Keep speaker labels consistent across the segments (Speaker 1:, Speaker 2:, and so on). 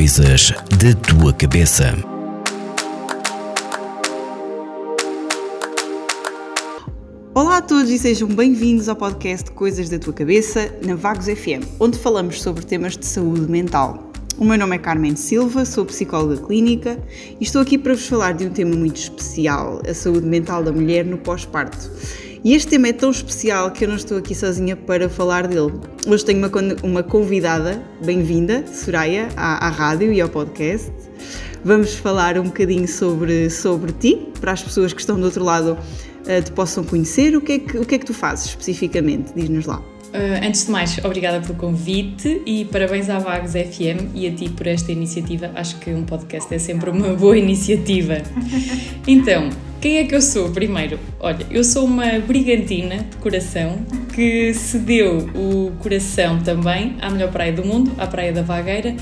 Speaker 1: Coisas da tua cabeça.
Speaker 2: Olá a todos e sejam bem-vindos ao podcast Coisas da Tua Cabeça na Vagos FM, onde falamos sobre temas de saúde mental. O meu nome é Carmen Silva, sou psicóloga clínica e estou aqui para vos falar de um tema muito especial, a saúde mental da mulher no pós-parto. E este tema é tão especial que eu não estou aqui sozinha para falar dele. Hoje tenho uma, uma convidada, bem-vinda, Soraya, à, à rádio e ao podcast. Vamos falar um bocadinho sobre, sobre ti, para as pessoas que estão do outro lado uh, te possam conhecer. O que, é que, o que é que tu fazes especificamente? Diz-nos lá.
Speaker 3: Uh, antes de mais, obrigada pelo convite e parabéns à Vagos FM e a ti por esta iniciativa. Acho que um podcast é sempre uma boa iniciativa. Então, quem é que eu sou? Primeiro, olha, eu sou uma brigantina de coração que cedeu o coração também à melhor praia do mundo, à Praia da Vagueira,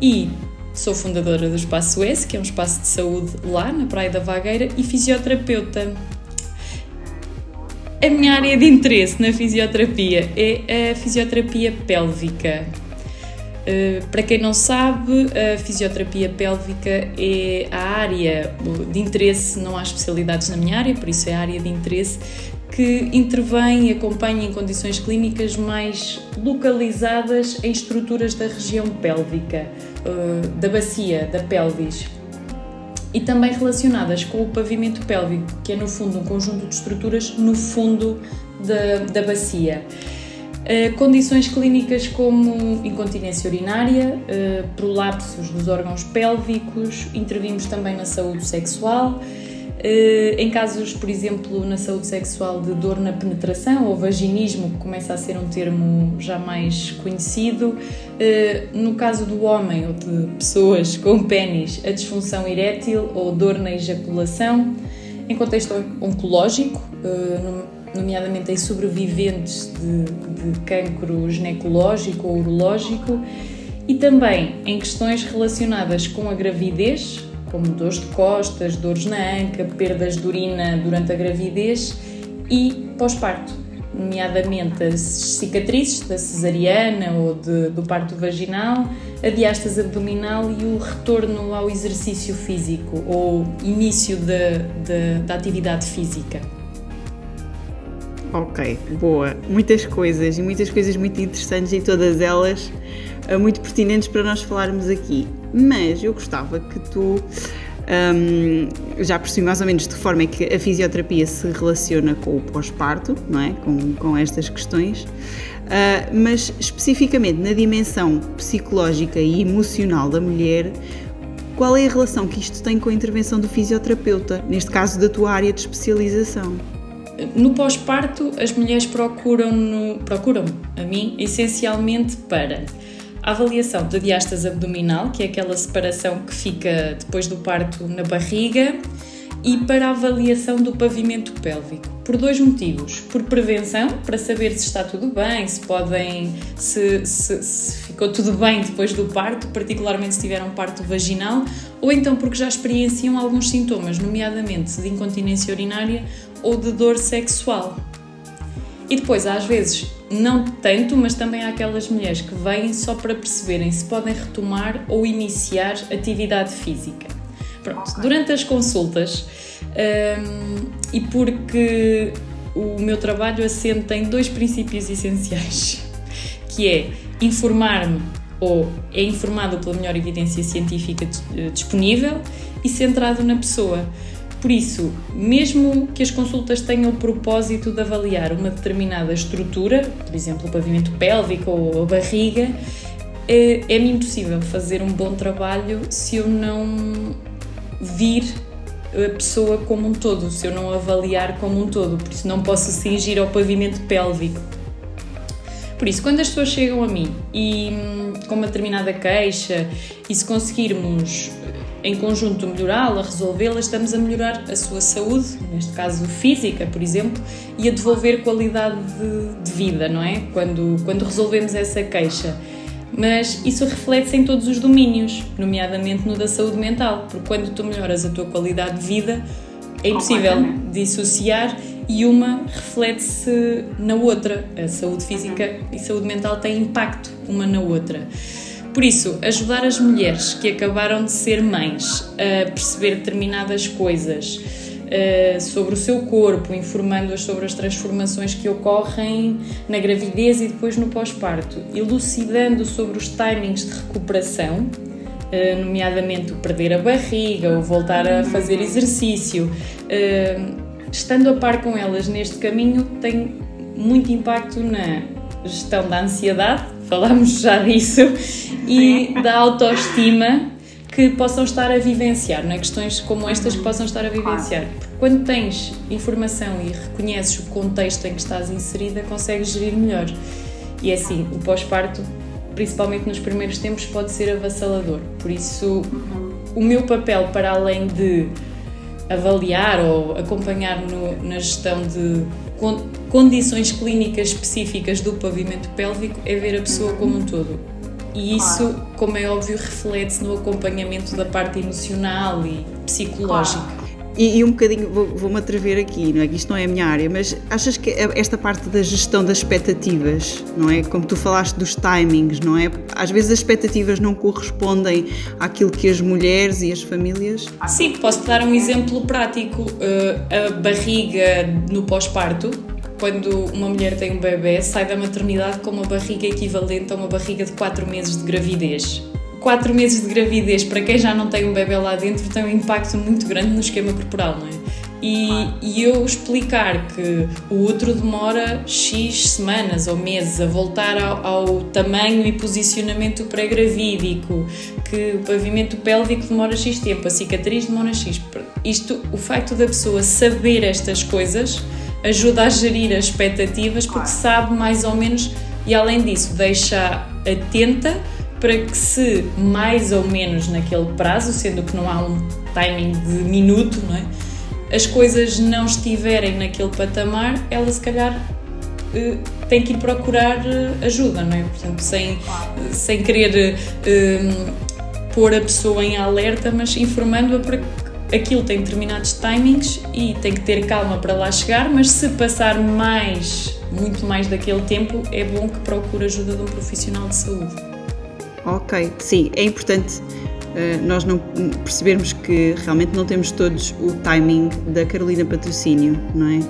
Speaker 3: e sou fundadora do Espaço S, que é um espaço de saúde lá na Praia da Vagueira, e fisioterapeuta. A minha área de interesse na fisioterapia é a fisioterapia pélvica. Eh, para quem não sabe, a fisioterapia pélvica é a área de interesse, não há especialidades na minha área, por isso é a área de interesse que intervém e acompanha em condições clínicas mais localizadas em estruturas da região pélvica, eh, da bacia, da pelvis. E também relacionadas com o pavimento pélvico, que é no fundo um conjunto de estruturas no fundo da, da bacia. Uh, condições clínicas como incontinência urinária, uh, prolapsos dos órgãos pélvicos, intervimos também na saúde sexual. Uh, em casos, por exemplo, na saúde sexual de dor na penetração ou vaginismo, que começa a ser um termo já mais conhecido. no caso do homem ou de pessoas com pênis, a disfunção erétil ou dor na ejaculação. Em contexto oncológico, nomeadamente em sobreviventes de, de cancro ginecológico ou urológico, e também em questões relacionadas com a gravidez, como dores de costas, dores na anca, perdas de urina durante a gravidez e pós-parto, nomeadamente as cicatrizes da cesariana ou de, do parto vaginal, a diástase abdominal e o retorno ao exercício físico ou início da atividade física.
Speaker 2: Ok, boa. Muitas coisas e muitas coisas muito interessantes e todas elas uh, muito pertinentes para nós falarmos aqui. Mas eu gostava que tu um, já percebi mais ou menos de que forma é que a fisioterapia se relaciona com o pós-parto, não é? Com, com estas questões. Uh, mas especificamente na dimensão psicológica e emocional da mulher, qual é a relação que isto tem com a intervenção do fisioterapeuta, neste caso da tua área de especialização?
Speaker 3: No pós-parto, as mulheres procuram, no, procuram a mim essencialmente para a avaliação da diástase abdominal, que é aquela separação que fica depois do parto na barriga, e para a avaliação do pavimento pélvico. Por dois motivos. Por prevenção, para saber se está tudo bem, se podem. se, se, se ficou tudo bem depois do parto, particularmente se tiveram um parto vaginal, ou então porque já experienciam alguns sintomas, nomeadamente de incontinência urinária ou de dor sexual. E depois, às vezes, não tanto, mas também há aquelas mulheres que vêm só para perceberem se podem retomar ou iniciar atividade física. Pronto, durante as consultas, um, e porque o meu trabalho assenta em dois princípios essenciais, que é informar-me ou é informado pela melhor evidência científica eh, disponível e centrado na pessoa. Por isso, mesmo que as consultas tenham o propósito de avaliar uma determinada estrutura, por exemplo, o pavimento pélvico ou a barriga, é, é-me impossível fazer um bom trabalho se eu não vir a pessoa como um todo, se eu não avaliar como um todo, por isso não posso cingir ao pavimento pélvico. Por isso, quando as pessoas chegam a mim e hum, com uma determinada queixa, e se conseguirmos em conjunto melhorá-la, resolvê-la, estamos a melhorar a sua saúde, neste caso física, por exemplo, e a devolver qualidade de, de vida, não é? Quando, quando resolvemos essa queixa. Mas isso reflete-se em todos os domínios, nomeadamente no da saúde mental, porque quando tu melhoras a tua qualidade de vida, é impossível dissociar e uma reflete-se na outra. A saúde física e saúde mental têm impacto uma na outra. Por isso, ajudar as mulheres que acabaram de ser mães a perceber determinadas coisas uh, sobre o seu corpo, informando-as sobre as transformações que ocorrem na gravidez e depois no pós-parto, elucidando sobre os timings de recuperação, uh, nomeadamente o perder a barriga, ou voltar a fazer exercício. Uh, estando a par com elas neste caminho, tem muito impacto na gestão da ansiedade, falámos já disso, e da autoestima que possam estar a vivenciar, não é? questões como estas que possam estar a vivenciar. Porque quando tens informação e reconheces o contexto em que estás inserida, consegues gerir melhor. E é assim, o pós-parto, principalmente nos primeiros tempos, pode ser avassalador. Por isso, o meu papel, para além de avaliar ou acompanhar no, na gestão de condições clínicas específicas do pavimento pélvico, é ver a pessoa como um todo e isso, como é óbvio, reflete-se no acompanhamento da parte emocional e psicológica.
Speaker 2: E, e, um bocadinho, vou-me vou atrever aqui, não é? que isto não é a minha área, mas achas que esta parte da gestão das expectativas, não é? Como tu falaste dos timings, não é? Às vezes as expectativas não correspondem àquilo que as mulheres e as famílias.
Speaker 3: Sim, posso dar um exemplo prático. Uh, a barriga no pós-parto quando uma mulher tem um bebê, sai da maternidade com uma barriga equivalente a uma barriga de 4 meses de gravidez. 4 meses de gravidez, para quem já não tem um bebê lá dentro, tem um impacto muito grande no esquema corporal, não é? E, e, eu explicar que o outro demora X semanas ou meses a voltar ao, ao tamanho e posicionamento pré-gravídico, que o pavimento pélvico demora X tempo, a cicatriz demora X. Isto, o facto da pessoa saber estas coisas ajuda a gerir as expectativas porque sabe mais ou menos e além disso deixa atenta para que se mais ou menos naquele prazo, sendo que não há um timing de minuto, não é? as coisas não estiverem naquele patamar, ela se calhar uh, tem que ir procurar uh, ajuda, não é? Portanto, sem, sem querer pôr a pessoa em alerta, mas informando-a para que aquilo tem determinados timings e tem que ter calma para lá chegar, mas se passar mais, muito mais daquele tempo, é bom que procure ajuda de um profissional de saúde.
Speaker 2: Ok, sim, é importante uh, nós não percebermos que realmente não temos todos o timing da Carolina Patrocínio, não é?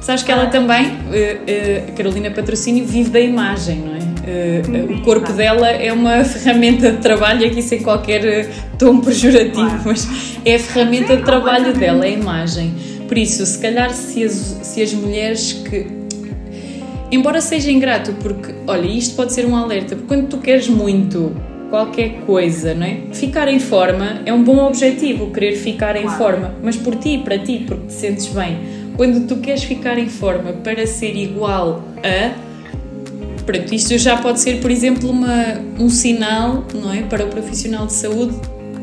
Speaker 3: Sabes que ela também, uh, uh, Carolina Patrocínio, vive da imagem, não é? Uh, o corpo dela é uma ferramenta de trabalho, aqui sem qualquer eh, tom pejorativo, mas é a ferramenta de trabalho dela, é a imagem. Por isso, se calhar, se as, se as mulheres que. Embora seja ingrato, porque, olha, isto pode ser um alerta, porque quando tu queres muito qualquer coisa, não é? Ficar em forma é um bom objetivo, querer ficar em forma, mas por ti, para ti, porque te sentes bem. Quando tu queres ficar em forma para ser igual a, Pronto, isto já pode ser, por exemplo, uma, um sinal não é, para o profissional de saúde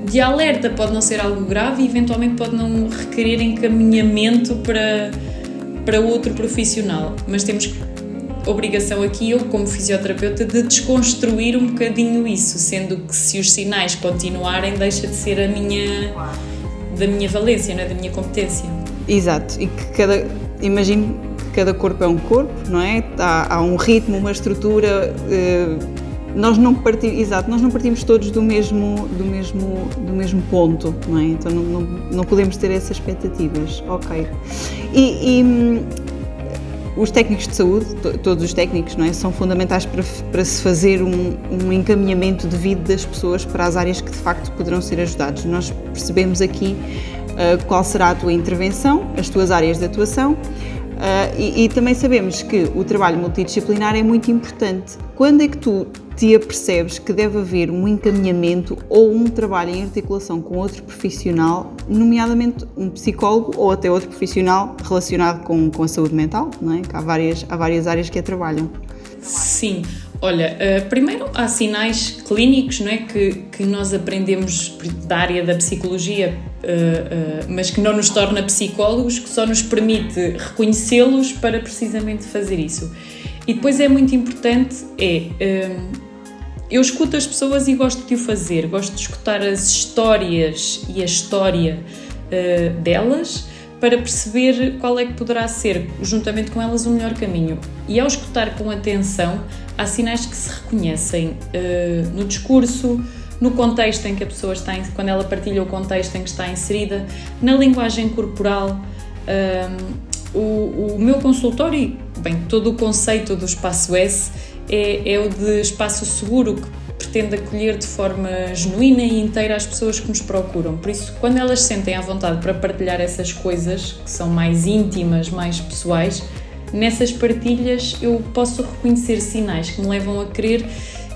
Speaker 3: de alerta. Pode não ser algo grave e eventualmente pode não requerer encaminhamento para, para outro profissional. Mas temos obrigação aqui, eu como fisioterapeuta, de desconstruir um bocadinho isso, sendo que se os sinais continuarem, deixa de ser a minha da minha valência, não é? da minha competência.
Speaker 2: Exato, e que cada imagino cada corpo é um corpo, não é? Há, há um ritmo, uma estrutura. Eh, nós não partimos, exato, nós não partimos todos do mesmo, do mesmo, do mesmo ponto, não é? Então não, não, não podemos ter essas expectativas. Ok. E, e hum, os técnicos de saúde, todos os técnicos, não é, são fundamentais para, para se fazer um, um encaminhamento devido das pessoas para as áreas que de facto poderão ser ajudados. Nós percebemos aqui uh, qual será a tua intervenção, as tuas áreas de atuação Uh, e, e, também sabemos que o trabalho multidisciplinar é muito importante. Quando é que tu te apercebes que deve haver um encaminhamento ou um trabalho em articulação com outro profissional, nomeadamente um psicólogo ou até outro profissional relacionado com, com a saúde mental, não é? Que há várias, há várias áreas que a trabalham.
Speaker 3: Sim, Olha, uh, primeiro há sinais clínicos não é, que, que nós aprendemos da área da psicologia, uh, uh, mas que não nos torna psicólogos, que só nos permite reconhecê-los para precisamente fazer isso. E depois é muito importante, é, eu escuto as pessoas e gosto de o fazer, gosto de escutar as histórias e a história delas, para perceber qual é que poderá ser, juntamente com elas, o melhor caminho. E ao escutar com atenção, há sinais que se reconhecem uh, no discurso, no contexto em que a pessoa está, quando ela partilha o contexto em que está inserida, na linguagem corporal. Um, o, o, meu consultório, bem, todo o conceito do espaço S é, é o de espaço seguro que pretende acolher de forma genuína e inteira as pessoas que nos procuram. Por isso, quando elas sentem à vontade para partilhar essas coisas que são mais íntimas, mais pessoais, nessas partilhas eu posso reconhecer sinais que me levam a crer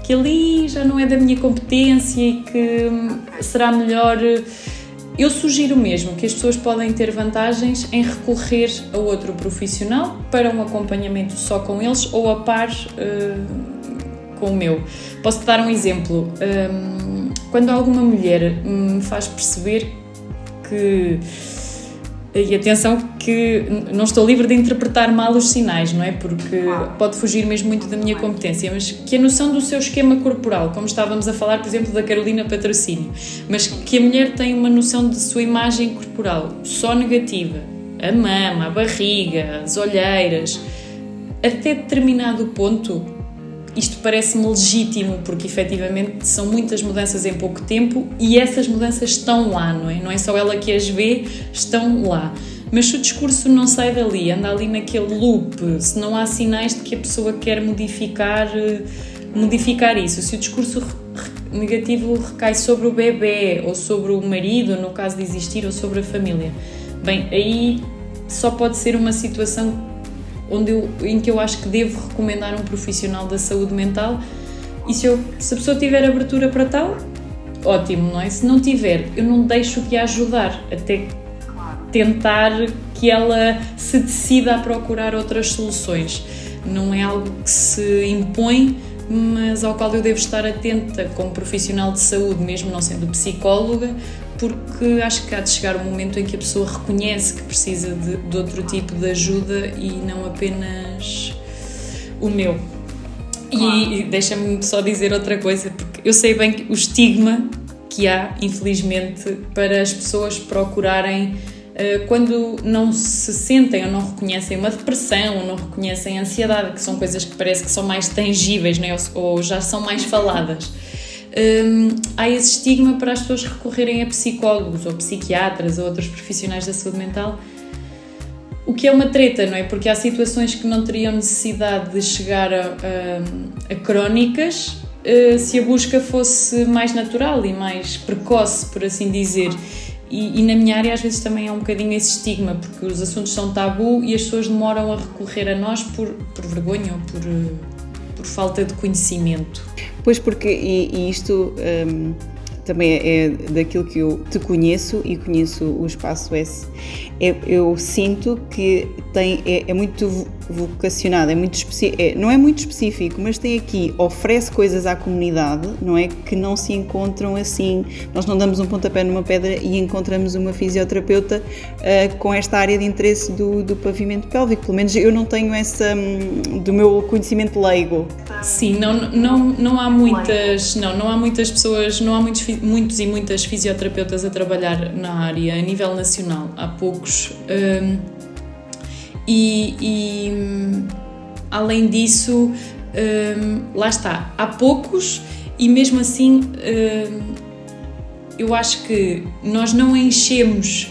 Speaker 3: que ali já não é da minha competência e que hum, será melhor. Eu sugiro mesmo que as pessoas podem ter vantagens em recorrer a outro profissional para um acompanhamento só com eles ou a par uh, com o meu. Posso dar um exemplo. Um, quando alguma mulher me faz perceber que e atenção que não estou livre de interpretar mal os sinais, não é? Porque pode fugir mesmo muito da minha competência, mas que a noção do seu esquema corporal, como estávamos a falar, por exemplo, da Carolina Patrocínio, mas que a mulher tem uma noção de sua imagem corporal só negativa, a mama, a barriga, as olheiras, até determinado ponto isto parece-me legítimo porque efetivamente são muitas mudanças em pouco tempo e essas mudanças estão lá, não é? Não é só ela que as vê, estão lá. Mas se o discurso não sai dali, anda ali naquele loop, se não há sinais de que a pessoa quer modificar, eh, modificar isso, se o discurso negativo recai sobre o bebê ou sobre o marido, no caso de existir, ou sobre a família, bem, aí só pode ser uma situação onde eu, em que eu acho que devo recomendar um profissional da saúde mental e se, eu, se a pessoa tiver abertura para tal, ótimo, não é? Se não tiver, eu não deixo de a ajudar até tentar que ela se decida a procurar outras soluções. Não é algo que se impõe, mas ao qual eu devo estar atenta como profissional de saúde, mesmo não sendo psicóloga, porque acho que há de chegar um momento em que a pessoa reconhece que precisa de, de outro tipo de ajuda e não apenas o meu. Claro. E, e deixa-me só dizer outra coisa, porque eu sei bem que o estigma que há, infelizmente, para as pessoas procurarem eh, quando não se sentem ou não reconhecem uma depressão ou não reconhecem a ansiedade, que são coisas que parece que são mais tangíveis né? ou já são mais faladas um, há esse estigma para as pessoas recorrerem a psicólogos ou psiquiatras ou outros profissionais da saúde mental. O que é uma treta, não é? Porque há situações que não teriam necessidade de chegar a, a, a crónicas uh, se a busca fosse mais natural e mais precoce, por assim dizer. E, e, na minha área às vezes também há um bocadinho esse estigma, porque os assuntos são tabu e as pessoas demoram a recorrer a nós por, por vergonha ou por, por falta de conhecimento.
Speaker 2: Pois porque, e, e isto um, também é, daquilo que eu te conheço e conheço o Espaço S, é, eu sinto que tem, é, é muito vocacionado, é muito é, não é muito específico, mas tem aqui, oferece coisas à comunidade, não é? Que não se encontram assim. Nós não damos um pontapé numa pedra e encontramos uma fisioterapeuta uh, com esta área de interesse do, do pavimento pélvico. Pelo menos eu não tenho essa um, do meu conhecimento leigo.
Speaker 3: Sim, não, não, não há muitas, não, não há muitas pessoas, não há muitos, muitos e muitas fisioterapeutas a trabalhar na área a nível nacional. Há poucos. Um, e, e além disso, um, lá está, há poucos e mesmo assim um, eu acho que nós não enchemos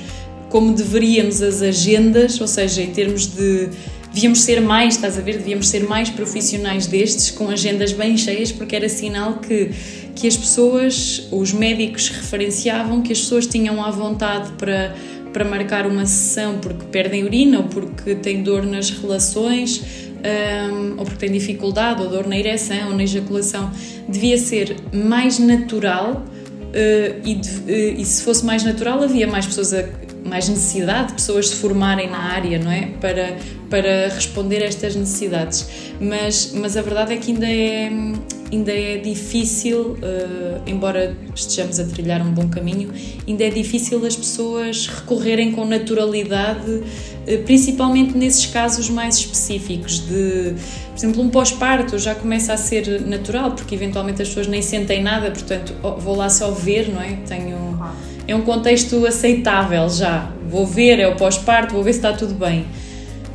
Speaker 3: como deveríamos as agendas, ou seja, em termos de devíamos ser mais, estás a ver, devíamos ser mais profissionais destes, com agendas bem cheias, porque era sinal que, que as pessoas, os médicos referenciavam que as pessoas tinham à vontade para para marcar uma sessão porque perdem urina ou porque têm dor nas relações um, ou porque têm dificuldade ou dor na ereção ou na ejaculação, devia ser mais natural uh, e, de, uh, e, se fosse mais natural havia mais pessoas a, mais necessidade de pessoas se formarem na área, não é? Para, para responder a estas necessidades. Mas, mas a verdade é que ainda é, ainda é difícil, uh, embora estejamos a trilhar um bom caminho, ainda é difícil as pessoas recorrerem com naturalidade, uh, principalmente nesses casos mais específicos de, por exemplo, um pós-parto já começa a ser natural, porque eventualmente as pessoas nem sentem nada, portanto vou lá só ver, não é? Tenho é um contexto aceitável já. Vou ver, é o pós-parto, vou ver se está tudo bem.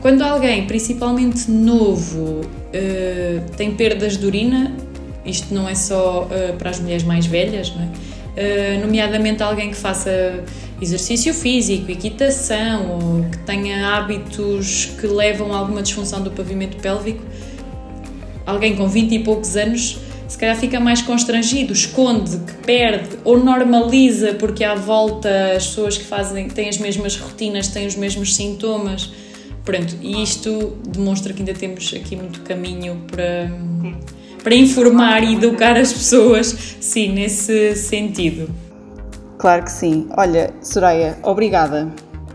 Speaker 3: Quando alguém, principalmente novo, uh, tem perdas de urina, isto não é só uh, para as mulheres mais velhas, não é? Uh, nomeadamente alguém que faça exercício físico, equitação ou que tenha hábitos que levam a alguma disfunção do pavimento pélvico, alguém com 20 e poucos anos se calhar fica mais constrangido, esconde, que perde ou normaliza porque à volta as pessoas que fazem têm as mesmas rotinas, têm os mesmos sintomas. Pronto, e isto demonstra que ainda temos aqui muito caminho para, para informar e educar as pessoas, sim, nesse sentido.
Speaker 2: Claro que sim. Olha, Soraya, obrigada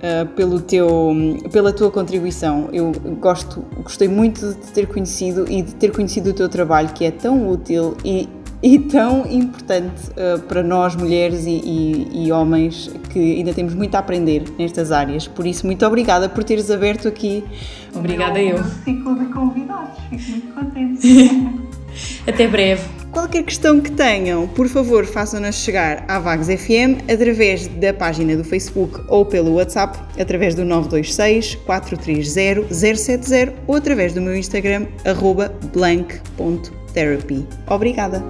Speaker 2: uh, pelo teu, pela tua contribuição. Eu gosto, gostei muito de ter conhecido e de ter conhecido o teu trabalho, que é tão útil e, e tão importante uh, para nós, mulheres e, e, e, homens, que ainda temos muito a aprender nestas áreas. Por isso, muito obrigada por teres aberto aqui.
Speaker 3: Obrigada eu.
Speaker 4: eu. Ciclo de convidados, fico muito contente.
Speaker 3: Até breve.
Speaker 2: Qualquer questão que tenham, por favor, façam-nos chegar à Vagos FM através da página do Facebook ou pelo WhatsApp, através do 926 430 070 ou através do meu Instagram, blank.therapy. Obrigada!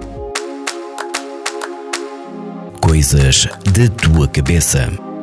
Speaker 1: Coisas da tua cabeça.